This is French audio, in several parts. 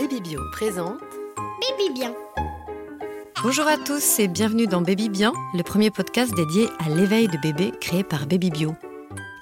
Baby Bio présente Baby bien. Bonjour à tous et bienvenue dans Baby Bien, le premier podcast dédié à l'éveil de bébé créé par Baby Bio.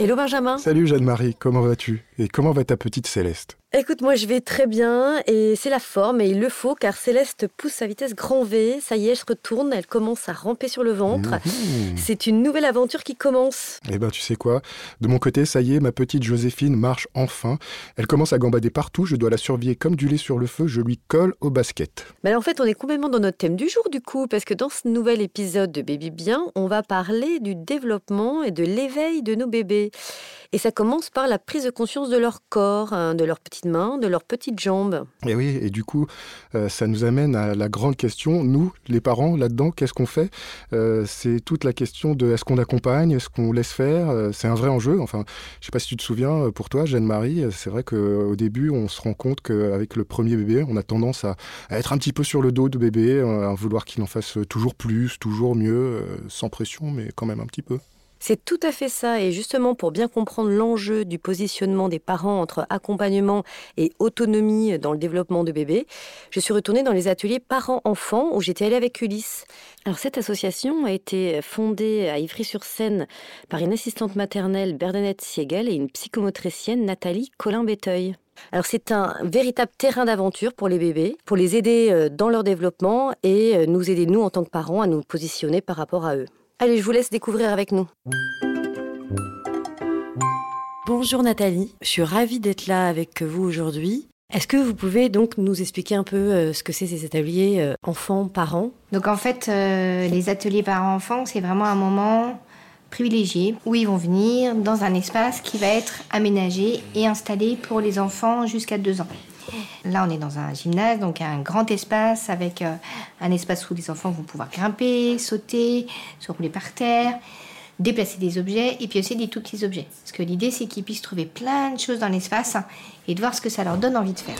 Hello Benjamin Salut Jeanne-Marie, comment vas-tu? Et comment va ta petite Céleste? Écoute, moi je vais très bien et c'est la forme et il le faut car Céleste pousse à vitesse grand V. Ça y est, elle se retourne, elle commence à ramper sur le ventre. Mhm. C'est une nouvelle aventure qui commence. Eh ben tu sais quoi? De mon côté, ça y est, ma petite Joséphine marche enfin. Elle commence à gambader partout, je dois la surveiller comme du lait sur le feu, je lui colle au basket. Mais alors, en fait, on est complètement dans notre thème du jour du coup parce que dans ce nouvel épisode de Baby Bien, on va parler du développement et de l'éveil de nos bébés. Et ça commence par la prise de conscience de leur corps, hein, de leurs petites mains, de leurs petites jambes. Et oui, et du coup, euh, ça nous amène à la grande question, nous, les parents, là-dedans, qu'est-ce qu'on fait? Euh, C'est toute la question de est-ce qu'on accompagne, est-ce qu'on laisse faire? Euh, C'est un vrai enjeu. Enfin, je sais pas si tu te souviens, pour toi, Jeanne-Marie, c'est vrai qu'au début, on se rend compte qu'avec le premier bébé, on a tendance à, à être un petit peu sur le dos de bébé, à vouloir qu'il en fasse toujours plus, toujours mieux, sans pression, mais quand même un petit peu. C'est tout à fait ça. Et justement, pour bien comprendre l'enjeu du positionnement des parents entre accompagnement et autonomie dans le développement de bébé, je suis retournée dans les ateliers parents-enfants où j'étais allée avec Ulysse. Alors, cette association a été fondée à Ivry-sur-Seine par une assistante maternelle, Bernadette Siegel, et une psychomotricienne, Nathalie Colin-Béteuil. Alors c'est un véritable terrain d'aventure pour les bébés, pour les aider euh, dans leur développement et euh, nous aider, nous, en tant que parents, à nous positionner par rapport à eux. Allez, je vous laisse découvrir avec nous. Bonjour Nathalie, je suis ravie d'être là avec vous aujourd'hui. Est-ce que vous pouvez donc nous expliquer un peu euh, ce que c'est ces ateliers euh, enfants-parents Donc en fait, euh, les ateliers parents-enfants, c'est vraiment un moment privilégié où ils vont venir dans un espace qui va être aménagé et installé pour les enfants jusqu'à 2 ans. Là, on est dans un gymnase, donc un grand espace avec euh, un espace où les enfants vont pouvoir grimper, sauter, se rouler par terre, déplacer des objets et puis aussi des tout petits objets. Parce que l'idée, c'est qu'ils puissent trouver plein de choses dans l'espace et de voir ce que ça leur donne envie de faire.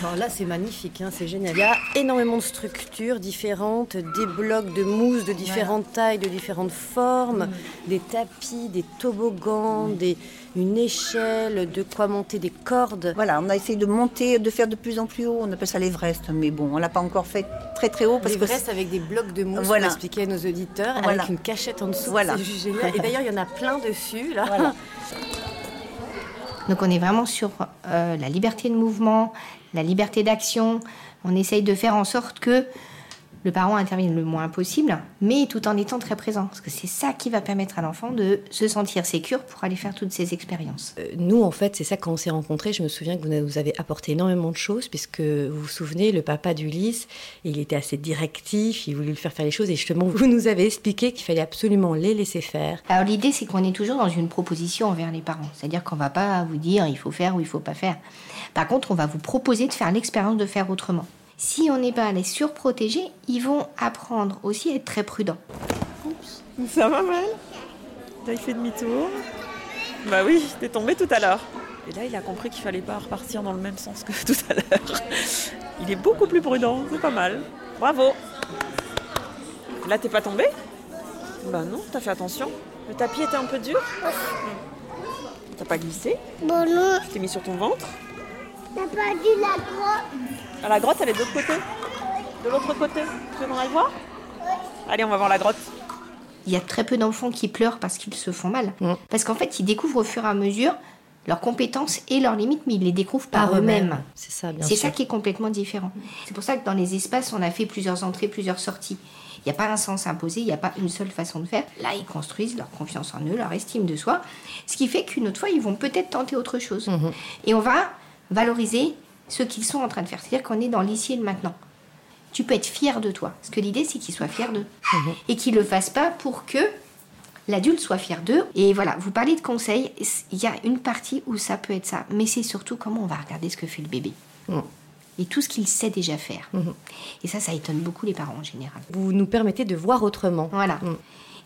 Alors là, c'est magnifique, hein, c'est génial. Il y a énormément de structures différentes, des blocs de mousse de différentes tailles, de différentes formes, des tapis, des toboggans, des, une échelle, de quoi monter des cordes. Voilà, on a essayé de monter, de faire de plus en plus haut. On appelle ça l'Everest, mais bon, on l'a pas encore fait très très haut parce restes avec des blocs de mousse, Voilà. pour expliquer à nos auditeurs, Voilà. avec une cachette en dessous. Voilà. C'est juste génial. Et d'ailleurs, il y en a plein dessus, là. Voilà. Donc on est vraiment sur euh, la liberté de mouvement, la liberté d'action. On essaye de faire en sorte que le parent intervienne le moins possible, mais tout en étant très présent. Parce que c'est ça qui va permettre à l'enfant de se sentir sécure pour aller faire toutes ces expériences. Euh, Nous, en fait, c'est ça quand on s'est rencontrés. Je me souviens que vous nous avez apporté énormément de choses, puisque vous vous souvenez, le papa d'Ulysse, il était assez directif, il voulait le faire faire les choses, et justement, vous nous avez expliqué qu'il fallait absolument les laisser faire. Alors l'idée, c'est qu'on est toujours dans une proposition envers les parents. C'est-à-dire qu'on va pas vous dire il faut faire ou il faut pas faire. Par contre, on va vous proposer de faire l'expérience de faire autrement. Si on n'est pas à les surprotéger, ils vont apprendre aussi à être très prudents. Ça va mal Là, il fait demi-tour. Bah oui, t'es tombé tout à l'heure. Et là, il a compris qu'il fallait pas repartir dans le même sens que tout à l'heure. Il est beaucoup plus prudent, c'est pas mal. Bravo Là, t'es pas tombé? Bah non, t'as fait attention. Le tapis était un peu dur? T'as pas glissé? Bon non, Tu t'es mis sur ton ventre? T'as pas dit la grotte. Ah, la grotte, elle est de l'autre côté De l'autre côté Tu veux qu'on aille voir? Allez, on va voir la grotte. Il y a très peu d'enfants qui pleurent parce qu'ils se font mal. Mm. Parce qu'en fait, ils découvrent au fur et à mesure leurs compétences et leurs limites, mais ils les découvrent par, eux-mêmes. C'est ça, bien C'est ça qui est complètement différent. C'est pour ça que dans les espaces, on a fait plusieurs entrées, plusieurs sorties. Il n'y a pas un sens imposé, il n'y a pas une seule façon de faire. Là, ils construisent leur confiance en eux, leur estime de soi. Ce qui fait qu'une autre fois, ils vont peut-être tenter autre chose. Et on va valoriser ce qu'ils sont en train de faire. C'est-à-dire qu'on est dans l'ici et le maintenant. Tu peux être fier de toi. Parce que l'idée, c'est qu'ils soient fiers d'eux. Et qu'ils ne le fassent pas pour que l'adulte soit fier d'eux. Et voilà, vous parlez de conseils, il y a une partie où ça peut être ça. Mais c'est surtout comment on va regarder ce que fait le bébé. Et tout ce qu'il sait déjà faire. Et ça, ça étonne beaucoup les parents en général. Vous nous permettez de voir autrement. Voilà.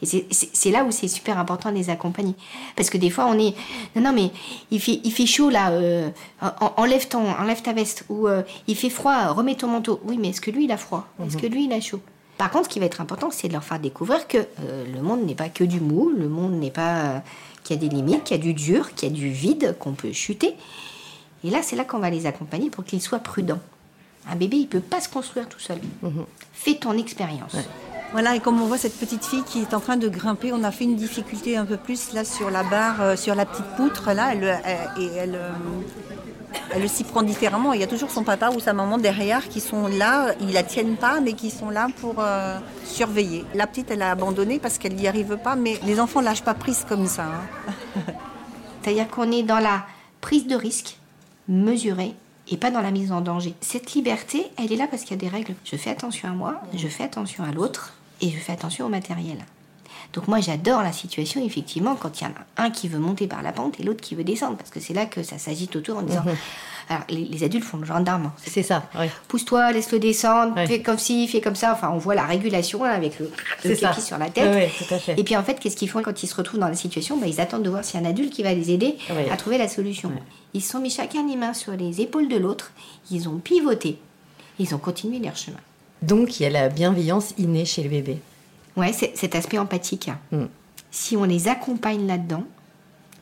Et c'est- là où c'est super important de les accompagner. Parce que des fois, on est. Non, non, mais il fait, il fait chaud là, euh, en- enlève, ton, enlève ta veste. Ou euh, il fait froid, remets ton manteau. Oui, mais est-ce que lui, il a froid? Est-ce que lui, il a chaud? Par contre, ce qui va être important, c'est de leur faire découvrir que euh, le monde n'est pas que du mou, le monde n'est pas. euh, qu'il y a des limites, qu'il y a du dur, qu'il y a du vide, qu'on peut chuter. Et là, c'est là qu'on va les accompagner pour qu'ils soient prudents. Un bébé, il ne peut pas se construire tout seul. Fais ton expérience. Voilà, et comme on voit cette petite fille qui est en train de grimper, on a fait une difficulté un peu plus là sur la barre, euh, sur la petite poutre là, elle, elle- et elle, euh, elle s'y prend différemment. Il y a toujours son papa ou sa maman derrière qui sont là, ils la tiennent pas, mais qui sont là pour euh, surveiller. La petite, elle a abandonné parce qu'elle n'y arrive pas, mais les enfants lâchent pas prise comme ça. hein. C'est-à-dire qu'on est dans la prise de risque mesurée et pas dans la mise en danger. Cette liberté, elle est là parce qu'il y a des règles. Je fais attention à moi, je fais attention à l'autre et je fais attention au matériel. Donc moi j'adore la situation effectivement quand il y en a un qui veut monter par la pente et l'autre qui veut descendre parce que c'est là que ça s'agite autour en disant alors les, les adultes font le gendarme. C'est ça. Pousse-toi, laisse-le descendre, Ouais. fais comme ci, fais comme ça. Enfin, on voit la régulation là, avec le, le képi sur la tête. Ouais, ouais, tout à fait. Et puis en fait, qu'est-ce qu'ils font quand ils se retrouvent dans la situation? Bah, Ils attendent de voir s'il y a un adulte qui va les aider à trouver la solution. Ils se sont mis chacun les mains sur les épaules de l'autre, ils ont pivoté, ils ont continué leur chemin. Donc il y a la bienveillance innée chez le bébé. Ouais, c'est cet aspect empathique. Mm. Si on les accompagne là-dedans,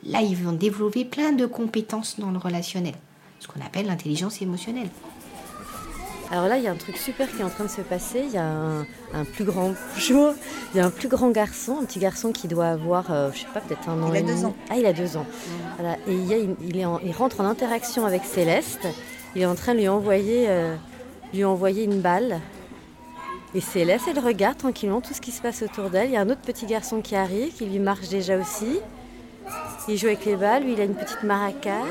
là, ils vont développer plein de compétences dans le relationnel, ce qu'on appelle l'intelligence émotionnelle. Alors là, il y a un truc super qui est en train de se passer. Il y a un, un plus grand bonjour. Il y a un plus grand garçon, un petit garçon qui doit avoir, euh, je sais pas, peut-être un an Il a et deux ans. Ah, il a deux ans. Voilà. Et il, y a une- il, est en- il rentre en interaction avec Céleste. Il est en train de lui envoyer, euh, lui envoyer une balle. Et Céleste, elle regarde tranquillement tout ce qui se passe autour d'elle. Il y a un autre petit garçon qui arrive, qui lui marche déjà aussi. Il joue avec les balles. Lui, il a une petite maracas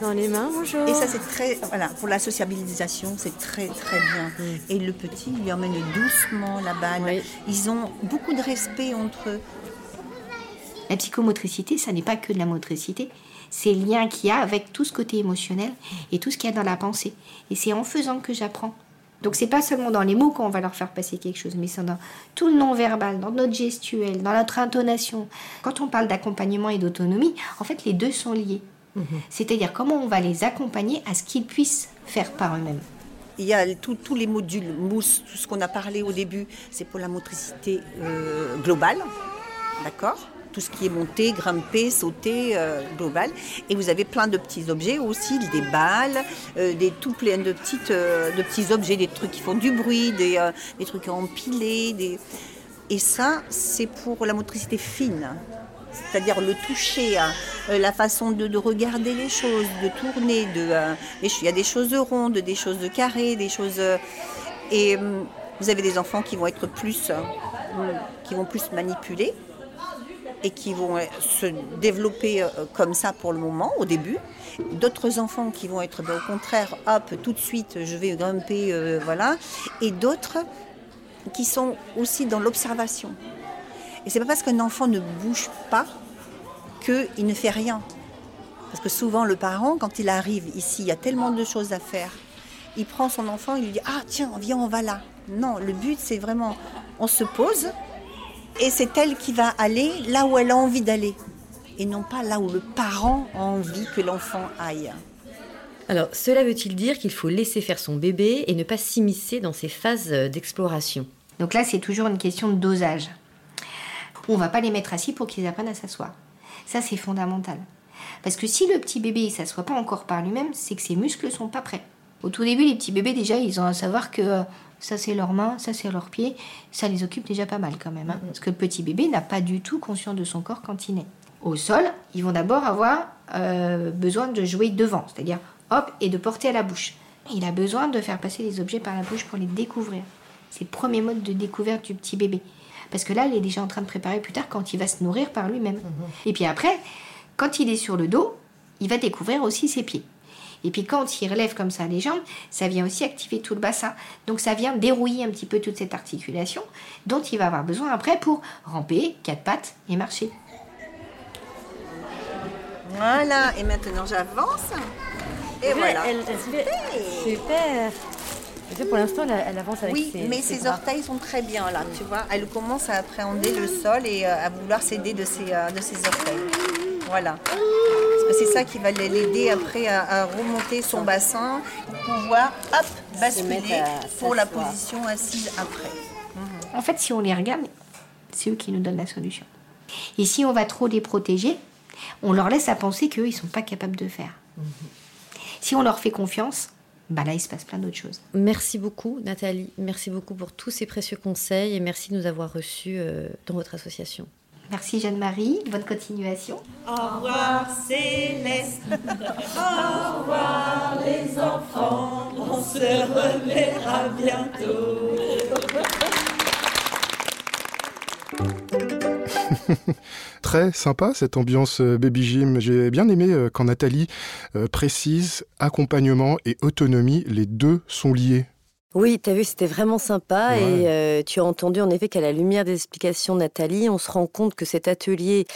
dans les mains. Bonjour. Et ça, c'est très. Voilà, pour la sociabilisation, c'est très, très bien. Et le petit, il lui emmène doucement la balle. Oui. Ils ont beaucoup de respect entre eux. La psychomotricité, ça n'est pas que de la motricité, c'est le lien qu'il y a avec tout ce côté émotionnel et tout ce qu'il y a dans la pensée. Et c'est en faisant que j'apprends. Donc c'est pas seulement dans les mots qu'on va leur faire passer quelque chose, mais c'est dans tout le non-verbal, dans notre gestuelle, dans notre intonation. Quand on parle d'accompagnement et d'autonomie, en fait les deux sont liés. C'est-à-dire comment on va les accompagner à ce qu'ils puissent faire par eux-mêmes. Il y a tous les modules mousse, tout ce qu'on a parlé au début, c'est pour la motricité euh, globale, d'accord? Tout ce qui est monté, grimpé, sauté, euh, global. Et vous avez plein de petits objets aussi, des balles, euh, des tout plein de, petites, euh, de petits objets, des trucs qui font du bruit, des, euh, des trucs à empiler. Des... Et ça, c'est pour la motricité fine. C'est-à-dire le toucher, hein, euh, la façon de, de regarder les choses, de tourner. De, euh, il y a des choses rondes, des choses carrées, des choses. euh, et hum, vous avez des enfants qui vont être plus, euh, qui vont plus manipuler et qui vont euh, se développer euh, comme ça pour le moment, au début. D'autres enfants qui vont être ben, au contraire, hop, tout de suite, je vais grimper, euh, voilà. Et d'autres qui sont aussi dans l'observation. Et c'est pas parce qu'un enfant ne bouge pas qu'il ne fait rien. Parce que souvent, le parent, quand il arrive ici, il y a tellement de choses à faire. Il prend son enfant, il lui dit Ah, tiens, viens, on va là. Non, le but, c'est vraiment on se pose et c'est elle qui va aller là où elle a envie d'aller. Et non pas là où le parent a envie que l'enfant aille. Alors, cela veut-il dire qu'il faut laisser faire son bébé et ne pas s'immiscer dans ses phases euh, d'exploration? Donc là, c'est toujours une question de dosage. On va pas les mettre assis pour qu'ils apprennent à s'asseoir. Ça, c'est fondamental. Parce que si le petit bébé ne s'assoit pas encore par lui-même, c'est que ses muscles sont pas prêts. Au tout début, les petits bébés, déjà, ils ont à savoir que euh, ça, c'est leurs mains, ça, c'est leurs pieds. Ça les occupe déjà pas mal quand même. hein. Parce que le petit bébé n'a pas du tout conscience de son corps quand il naît. Au sol, ils vont d'abord avoir euh, besoin de jouer devant, c'est-à-dire hop, et de porter à la bouche. Il a besoin de faire passer les objets par la bouche pour les découvrir. C'est le premier mode de découverte du petit bébé. Parce que là, il est déjà en train de préparer plus tard quand il va se nourrir par lui-même. Et puis après, quand il est sur le dos, il va découvrir aussi ses pieds. Et puis quand il relève comme ça les jambes, ça vient aussi activer tout le bassin. Donc ça vient dérouiller un petit peu toute cette articulation dont il va avoir besoin après pour ramper, quatre pattes et marcher. Voilà, et maintenant j'avance. Et voilà. Super Et ça, pour l'instant, elle, elle avance avec Oui, ses mais ses orteils sont très bien là, tu vois. Elle commence à appréhender le sol et euh, à vouloir s'aider de ses, euh, de ses orteils. Voilà. Que c'est ça qui va l'aider après à, à remonter son bassin pour pouvoir, hop, basculer pour la position assise après. En fait, si on les regarde, c'est eux qui nous donnent la solution. Et si on va trop les protéger, on leur laisse à penser qu'eux, ils ne sont pas capables de faire. Si on leur fait confiance, bah là, il se passe plein d'autres choses. Merci beaucoup, Nathalie. Merci beaucoup pour tous ces précieux conseils et merci de nous avoir reçus euh, dans votre association. Merci Jeanne-Marie, bonne continuation. Au revoir Céleste, au revoir les enfants, on se reverra bientôt. Très sympa cette ambiance euh, baby gym. J'ai bien aimé euh, quand Nathalie euh, précise accompagnement et autonomie, les deux sont liés. Oui, tu as vu, c'était vraiment sympa et tu as entendu en effet qu'à la lumière des explications de Nathalie, on se rend compte que cet atelier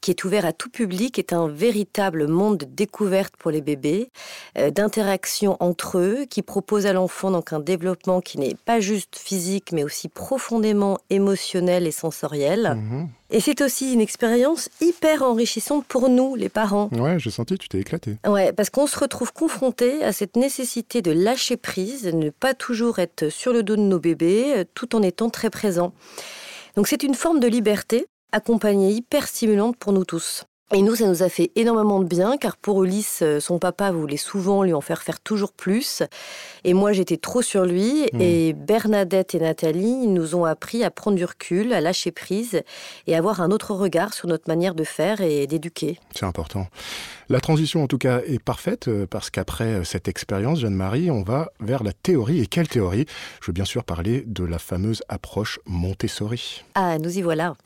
qui est ouvert à tout public est un véritable monde de découverte pour les bébés, d'interaction entre eux, qui propose à l'enfant donc un développement qui n'est pas juste physique mais aussi profondément émotionnel et sensoriel. Mmh et c'est aussi une expérience hyper enrichissante pour nous, les parents. Ouais, j'ai senti, tu t'es éclaté. Ouais, parce qu'on se retrouve confronté à cette nécessité de lâcher prise, de ne pas toujours être sur le dos de nos bébés, euh, tout en étant très présent. Donc c'est une forme de liberté, accompagnée hyper stimulante pour nous tous. Et nous, ça nous a fait énormément de bien, car pour Ulysse, euh, son papa voulait souvent lui en faire faire toujours plus. Et moi, j'étais trop sur lui. Hmm. Et Bernadette et Nathalie nous ont appris à prendre du recul, à lâcher prise et avoir un autre regard sur notre manière de faire et d'éduquer. C'est important. La transition, en tout cas, est parfaite, euh, parce qu'après euh, cette expérience, Jeanne-Marie, on va vers la théorie. Et quelle théorie? Je veux bien sûr parler de la fameuse approche Montessori. Ah, nous y voilà.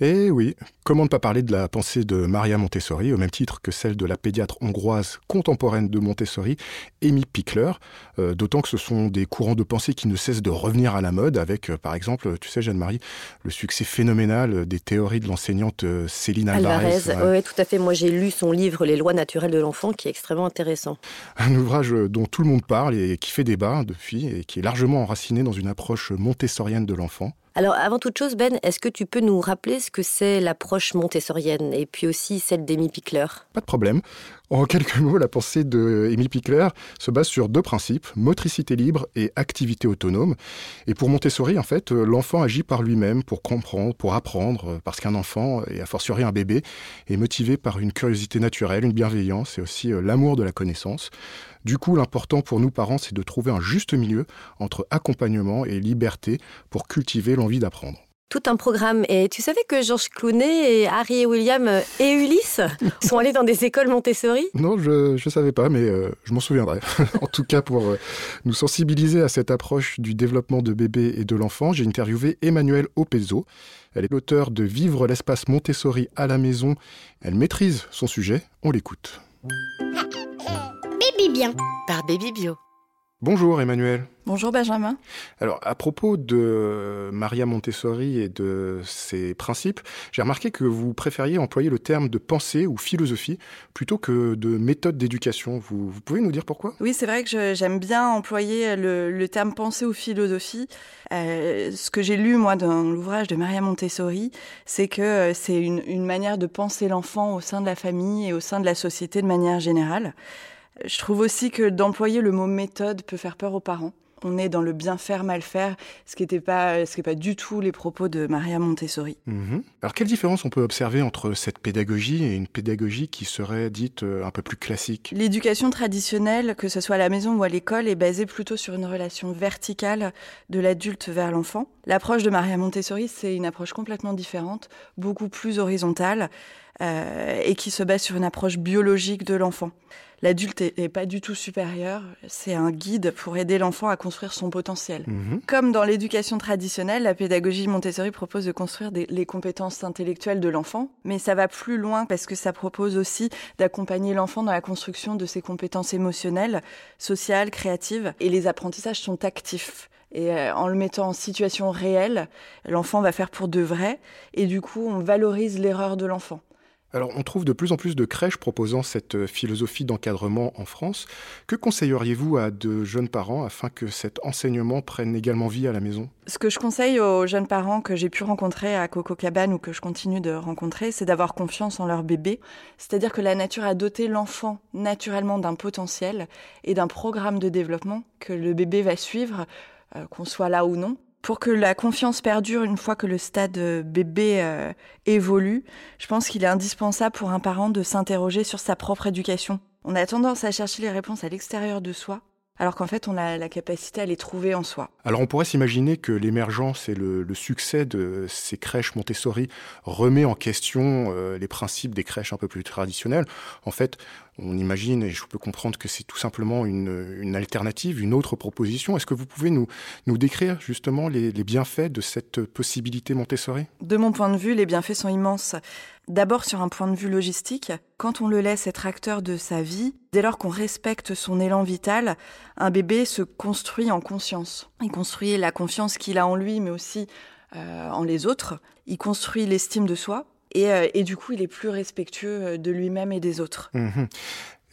Eh oui, comment ne pas parler de la pensée de Marie Montessori, au même titre que celle de la pédiatre hongroise contemporaine de Montessori, Amy Pickler, euh, d'autant que ce sont des courants de pensée qui ne cessent de revenir à la mode, avec, euh, par exemple, tu sais, Jeanne-Marie, le succès phénoménal des théories de l'enseignante Céline Alvarez. oui, tout à fait. Moi, j'ai lu son livre Les lois naturelles de l'enfant, qui est extrêmement intéressant. Un ouvrage dont tout le monde parle et qui fait débat depuis, et qui est largement enraciné dans une approche montessorienne de l'enfant. Alors, avant toute chose, Ben, est-ce que tu peux nous rappeler ce que c'est l'approche montessorienne et puis aussi celle d'Amy Pickler? Pas de problème. En quelques mots, la pensée de Amy Pickler se base sur deux principes, motricité libre et activité autonome. Et pour Montessori, en fait, l'enfant agit par lui-même pour comprendre, pour apprendre, parce qu'un enfant, et a fortiori un bébé, est motivé par une curiosité naturelle, une bienveillance et aussi euh, l'amour de la connaissance. Du coup, l'important pour nous parents, c'est de trouver un juste milieu entre accompagnement et liberté pour cultiver l'envie d'apprendre tout un programme. Et tu savais que Georges Clooney et Harry et William euh, et Ulysse sont allés dans des écoles Montessori? Non, je ne savais pas, mais euh, je m'en souviendrai. en tout cas, pour euh, nous sensibiliser à cette approche du développement de bébé et de l'enfant, j'ai interviewé Emmanuelle Opezzo. Elle est l'auteur de Vivre l'espace Montessori à la maison. Elle maîtrise son sujet. On l'écoute. Baby Bien par Baby Bio. Bonjour Emmanuel. Bonjour Benjamin. Alors à propos de Maria Montessori et de ses principes, j'ai remarqué que vous préfériez employer le terme de pensée ou philosophie plutôt que de méthode d'éducation. Vous, pouvez nous dire pourquoi? Oui, c'est vrai que j'aime bien employer le, terme pensée ou philosophie. Euh, ce que j'ai lu moi dans l'ouvrage de Maria Montessori, c'est que euh, c'est une, une manière de penser l'enfant au sein de la famille et au sein de la société de manière générale. Je trouve aussi que d'employer le mot méthode peut faire peur aux parents. On est dans le bien faire, mal faire, ce qui n'est pas, ce pas du tout les propos de Maria Montessori. Mhm. Alors, quelle différence on peut observer entre cette pédagogie et une pédagogie qui serait dite euh, un peu plus classique? L'éducation traditionnelle, que ce soit à la maison ou à l'école, est basée plutôt sur une relation verticale de l'adulte vers l'enfant. L'approche de Maria Montessori, c'est une approche complètement différente, beaucoup plus horizontale, euh, et qui se base sur une approche biologique de l'enfant l'adulte est, pas du tout supérieur, c'est un guide pour aider l'enfant à construire son potentiel. Mhm. Comme dans l'éducation traditionnelle, la pédagogie Montessori propose de construire les compétences intellectuelles de l'enfant, mais ça va plus loin parce que ça propose aussi d'accompagner l'enfant dans la construction de ses compétences émotionnelles, sociales, créatives, et les apprentissages sont actifs. Et euh, en le mettant en situation réelle, l'enfant va faire pour de vrai, et du coup, on valorise l'erreur de l'enfant. Alors, on trouve de plus en plus de crèches proposant cette euh, philosophie d'encadrement en France. Que conseilleriez-vous à de jeunes parents afin que cet enseignement prenne également vie à la maison? Ce que je conseille aux jeunes parents que j'ai pu rencontrer à Coco Cabane ou que je continue de rencontrer, c'est d'avoir confiance en leur bébé. C'est-à-dire que la nature a doté l'enfant naturellement d'un potentiel et d'un programme de développement que le bébé va suivre, euh, qu'on soit là ou non pour que la confiance perdure une fois que le stade euh, bébé euh, évolue, je pense qu'il est indispensable pour un parent de s'interroger sur sa propre éducation. On a tendance à chercher les réponses à l'extérieur de soi, alors qu'en fait, on a la capacité à les trouver en soi. Alors on pourrait s'imaginer que l'émergence et le, succès de ces crèches Montessori remet en question euh, les principes des crèches un peu plus traditionnelles. En fait, on imagine, et je peux comprendre que c'est tout simplement une, alternative, une autre proposition. Est-ce que vous pouvez nous, décrire justement les, les bienfaits de cette possibilité Montessori? De mon point de vue, les bienfaits sont immenses. D'abord sur un point de vue logistique, quand on le laisse être acteur de sa vie, dès lors qu'on respecte son élan vital, un bébé se construit en conscience. Il construit la confiance qu'il a en lui, mais aussi euh, en les autres. Il construit l'estime de soi. Et, euh, et, du coup, il est plus respectueux euh, de lui-même et des autres. Mmh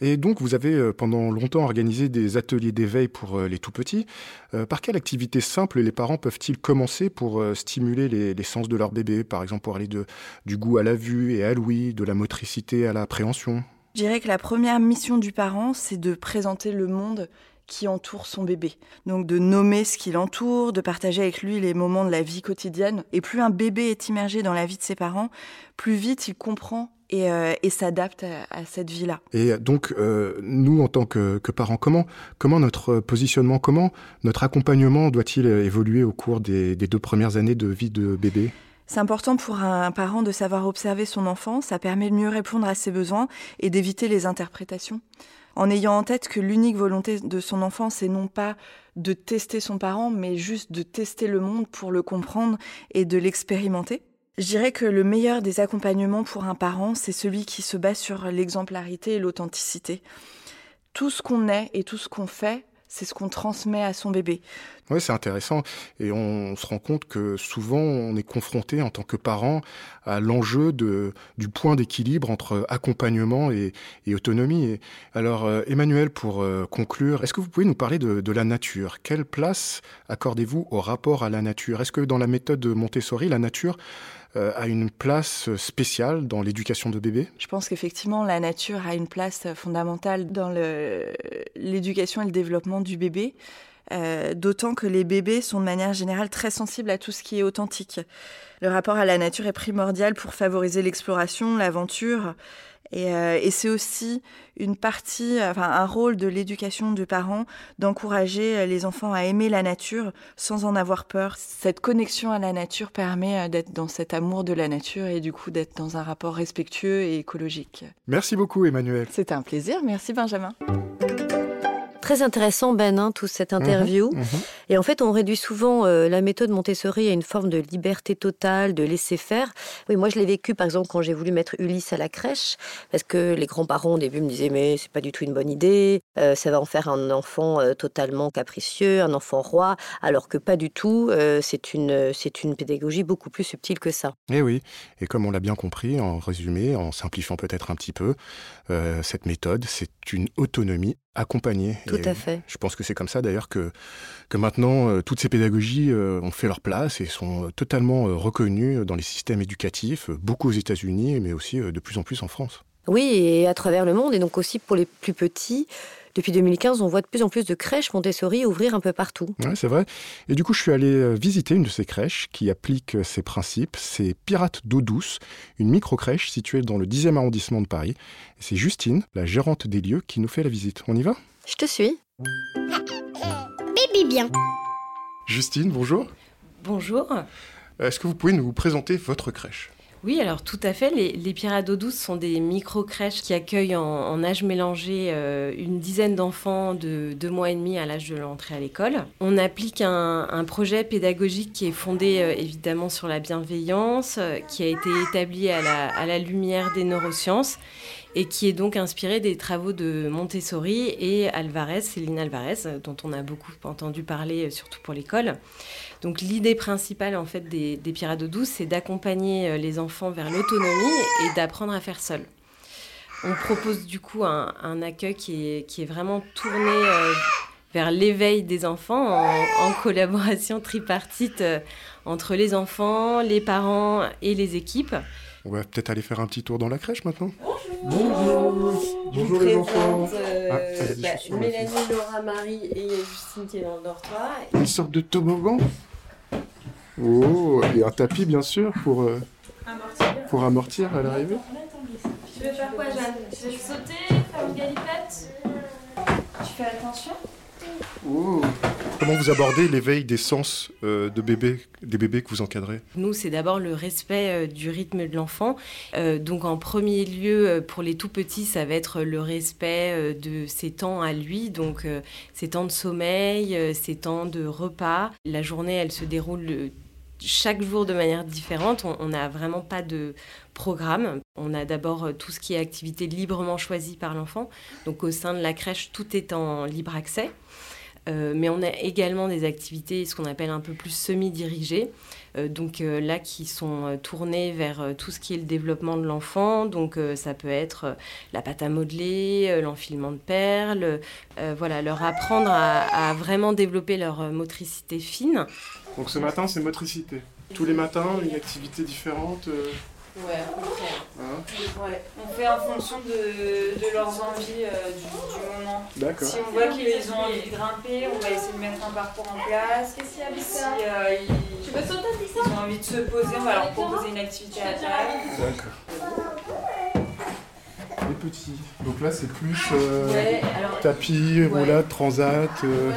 et donc, vous avez euh, pendant longtemps organisé des ateliers d'éveil pour les tout-petits. Euh, par quelle activité simple les parents peuvent-ils commencer pour stimuler les, sens de leur bébé? Par exemple, pour aller de, du goût à la vue et à l'ouïe, de la motricité à l'appréhension? Je dirais que la première mission du parent, c'est de présenter le monde qui entoure son bébé. Donc de nommer ce qui l'entoure, de partager avec lui les moments de la vie quotidienne. Et plus un bébé est immergé dans la vie de ses parents, plus vite il comprend et, euh, s'adapte à, cette vie-là. Et donc, euh, nous, en tant que, parents, comment, comment notre positionnement, comment notre accompagnement doit-il évoluer au cours des, des deux premières années de vie de bébé? C'est important pour un parent de savoir observer son enfant, ça permet de mieux répondre à ses besoins et d'éviter les interprétations en ayant en tête que l'unique volonté de son enfant, c'est non pas de tester son parent, mais juste de tester le monde pour le comprendre et de l'expérimenter. Je dirais que le meilleur des accompagnements pour un parent, c'est celui qui se base sur l'exemplarité et l'authenticité. Tout ce qu'on est et tout ce qu'on fait c'est ce qu'on transmet à son bébé. Oui, c'est intéressant. Et on se rend compte que souvent, on est confronté en tant que parent à l'enjeu du point d'équilibre entre accompagnement et, autonomie. alors, euh, Emmanuel, pour euh, conclure, est-ce que vous pouvez nous parler de, de la nature? Quelle place accordez-vous au rapport à la nature? Est-ce que dans la méthode de Montessori, la nature euh, a une place spéciale dans l'éducation de bébés Je pense qu'effectivement, la nature a une place fondamentale dans l'éducation et le développement du bébé. Euh, d'autant que les bébés sont de manière générale très sensibles à tout ce qui est authentique. Le rapport à la nature est primordial pour favoriser l'exploration, l'aventure, euh, et, c'est aussi une partie, enfin un rôle de l'éducation de parents d'encourager euh, les enfants à aimer la nature sans en avoir peur. Cette connexion à la nature permet euh, d'être dans cet amour de la nature et du coup d'être dans un rapport respectueux et écologique. Merci beaucoup Emmanuel. C'était un plaisir, merci Benjamin. Très intéressant, Ben, hein, toute cette interview. Mhm, mhm. Et en fait, on réduit souvent euh, la méthode Montessori à une forme de liberté totale, de laisser faire. Oui, moi, je l'ai vécu, par exemple, quand j'ai voulu mettre Ulysse à la crèche, parce que les grands-parents, au début, me disaient, mais c'est pas du tout une bonne idée, euh, ça va en faire un enfant euh, totalement capricieux, un enfant roi, alors que pas du tout, c'est une, c'est une pédagogie beaucoup plus subtile que ça. Et eh oui, et comme on l'a bien compris, en résumé, en simplifiant peut-être un petit peu, cette méthode, c'est une autonomie accompagner. Tout à fait. Je pense que c'est comme ça d'ailleurs que, que maintenant euh, toutes ces pédagogies euh, ont fait leur place et sont totalement euh, reconnues dans les systèmes éducatifs, beaucoup aux États-Unis, mais aussi de plus en plus en France. Oui, et à travers le monde, et donc aussi pour les plus petits. Depuis 2015, on voit de plus en plus de crèches Montessori ouvrir un peu partout. Oui, c'est vrai. Et du coup, je suis allé euh, visiter une de ces crèches qui applique euh, ces principes. C'est Pirates d'eau douce, une micro-crèche située dans le 10e arrondissement de Paris. Et c'est Justine, la gérante des lieux, qui nous fait la visite. On y va? Je te suis. Bibi bien. Justine, bonjour. Bonjour. Est-ce que vous pouvez nous présenter votre crèche? Oui, alors tout à fait. Les, les Pirates d'eau sont des micro-crèches qui accueillent en, âge mélangé euh, une dizaine d'enfants de deux mois et demi à l'âge de l'entrée à l'école. On applique un, projet pédagogique qui est fondé euh, évidemment sur la bienveillance, euh, qui a été établi à la lumière des neurosciences et qui est donc inspiré des travaux de Montessori et Alvarez, Céline Alvarez, dont on a beaucoup entendu parler, surtout pour l'école. Donc l'idée principale en fait des, Pirates d'eau douce, c'est d'accompagner euh, les enfants vers l'autonomie et d'apprendre à faire seul. On propose du coup un, accueil qui est, qui est, vraiment tourné euh, vers l'éveil des enfants en, collaboration tripartite euh, entre les enfants, les parents et les équipes. On va peut-être aller faire un petit tour dans la crèche maintenant. Bonjour. Bonjour, les enfants. Euh, ah, bah, Mélanie, Laura, Marie et Justine qui est dans le dortoir. Une sorte de toboggan. Oh, et un tapis bien sûr pour, euh, amortir. pour amortir à l'arrivée. veux faire quoi, Jeanne? Tu veux sauter, faire une galipette? Tu fais attention? Comment vous abordez l'éveil des sens euh, de bébés, des bébés que vous encadrez? Nous, c'est d'abord le respect euh, du rythme de l'enfant. Euh, donc, en premier lieu, pour les tout petits, ça va être le respect de ses temps à lui, donc ses temps de sommeil, ses temps de repas. La journée, elle se déroule chaque jour de manière différente. On n'a vraiment pas de programme. On a d'abord tout ce qui est activité librement choisie par l'enfant. Donc, au sein de la crèche, tout est en libre accès. Euh, mais on a également des activités, ce qu'on appelle un peu plus semi-dirigées, euh, donc euh, là qui sont tournées vers tout ce qui est le développement de l'enfant. Donc ça peut être la pâte à modeler, l'enfilement de perles, voilà, leur apprendre à, vraiment développer leur motricité fine. Donc ce matin, c'est motricité. Tous les matins, une activité différente. Euh, Ouais, près. hein Ouais. On fait en fonction de, de leurs envies euh, du, du moment. D'accord. Si on voit qu'ils ont envie de grimper, on va essayer de mettre un parcours en place. Si euh, ils, ils ont envie de se poser, on va leur proposer une activité à table. D'accord. Donc là, c'est plus euh, Ouais, alors- tapis, roulade, transat. euh,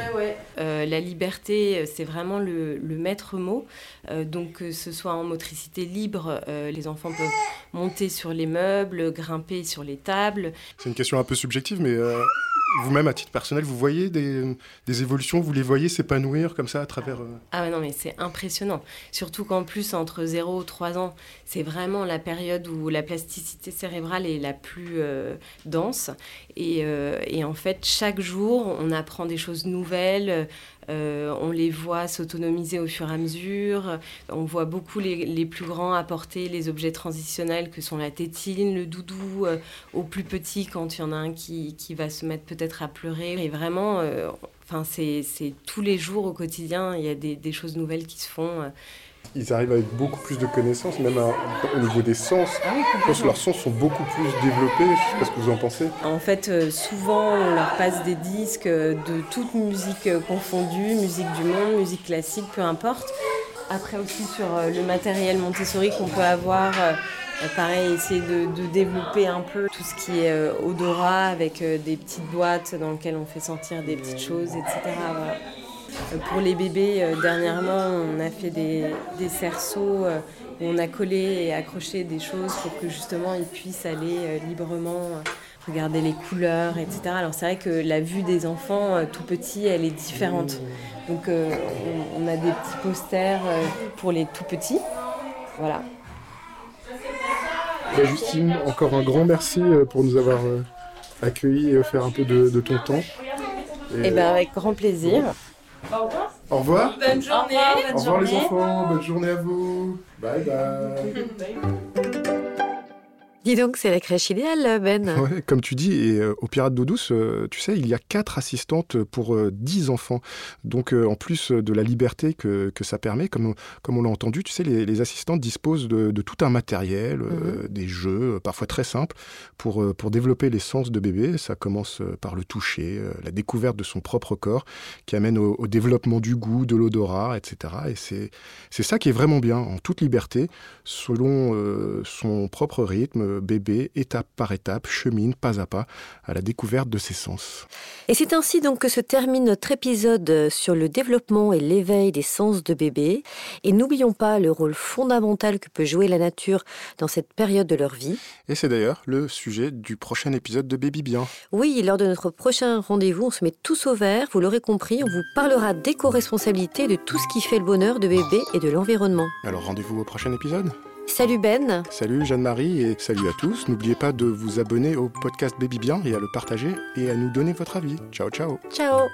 Euh, la liberté, c'est vraiment le, le maître mot. Euh, donc, que ce soit en motricité libre, euh, les enfants peuvent monter sur les meubles, grimper sur les tables. C'est une question un peu subjective, mais euh, vous-même, à titre personnel, vous voyez des, évolutions, vous les voyez s'épanouir comme ça à travers. euh, Ah ouais, non, mais c'est impressionnant. Surtout qu'en plus, entre 0 et 3 ans, c'est vraiment la période où la plasticité cérébrale est la plus euh, dense. Euh, et en fait, chaque jour, on apprend des choses nouvelles. Euh, on les voit s'autonomiser au fur et à mesure. On voit beaucoup les, plus grands apporter les objets transitionnels que sont la tétine, le doudou, euh, aux plus petits quand il y en a un qui, qui va se mettre peut-être à pleurer. Et vraiment, euh, enfin, c'est tous les jours au quotidien, il y a des choses nouvelles qui se font. Ils arrivent avec beaucoup plus de connaissances, même à- au niveau des sens. Ah Je pense que leurs sens sont beaucoup plus développés. Je sais pas ce que vous en pensez. En fait, euh, souvent, on leur passe des disques euh, de toute musique euh, confondue, musique du monde, musique classique, peu importe. Après aussi sur le matériel Montessori qu'on peut avoir, pareil, essayer de, de développer un peu tout ce qui est euh, odorat avec euh, des petites boîtes dans lesquelles on fait sentir des petites choses, etc. voilà. Euh, Pour les bébés, euh, dernièrement, on a fait des, des cerceaux euh, où on a collé et accroché des choses pour que justement ils puissent aller euh, librement euh, regarder les couleurs, etc. Alors c'est vrai que la vue des enfants euh, tout petits, elle est différente. Donc euh, on, on a des petits posters euh, pour les tout petits. Voilà. Bah, Justine, encore un grand merci euh, pour nous avoir euh, accueillis et offert un peu de, de ton temps. Et, Et ben avec grand plaisir. Au revoir. Au revoir. Bonne journée. Au revoir les enfants, bonne journée à vous. Bye bye. Dis donc, c'est la crèche idéale, Ben. Ouais, comme tu dis, et euh, au Pirate d'eau douce, euh, tu sais, il y a quatre assistantes pour euh, 10 enfants. Donc, en plus de la liberté que, que ça permet, comme, comme on l'a entendu, tu sais, les, les assistantes disposent de, de tout un matériel, euh, des jeux, parfois très simples, pour, pour développer les sens de bébé. Ça commence par le toucher, la découverte de son propre corps, qui amène au, au développement du goût, de l'odorat, etc. Et c'est c'est ça qui est vraiment bien, en toute liberté, selon son propre rythme, bébé, étape par étape, chemine pas à pas à la découverte de ses sens. Et c'est ainsi donc que se termine notre épisode sur le développement et l'éveil des sens de bébé. Et n'oublions pas le rôle fondamental que peut jouer la nature dans cette période de leur vie. Et c'est d'ailleurs le sujet du prochain épisode de Baby Bien. Oui, lors de notre prochain rendez-vous, on se met tous au vert, vous l'aurez compris, on vous parlera d'éco-responsabilité, de tout ce qui fait le bonheur de bébé et de l'environnement. Alors rendez-vous au prochain épisode. Salut Ben Salut Jeanne-Marie et salut à tous. N'oubliez pas de vous abonner au podcast Baby Bien et à le partager et à nous donner votre avis. Ciao ciao Ciao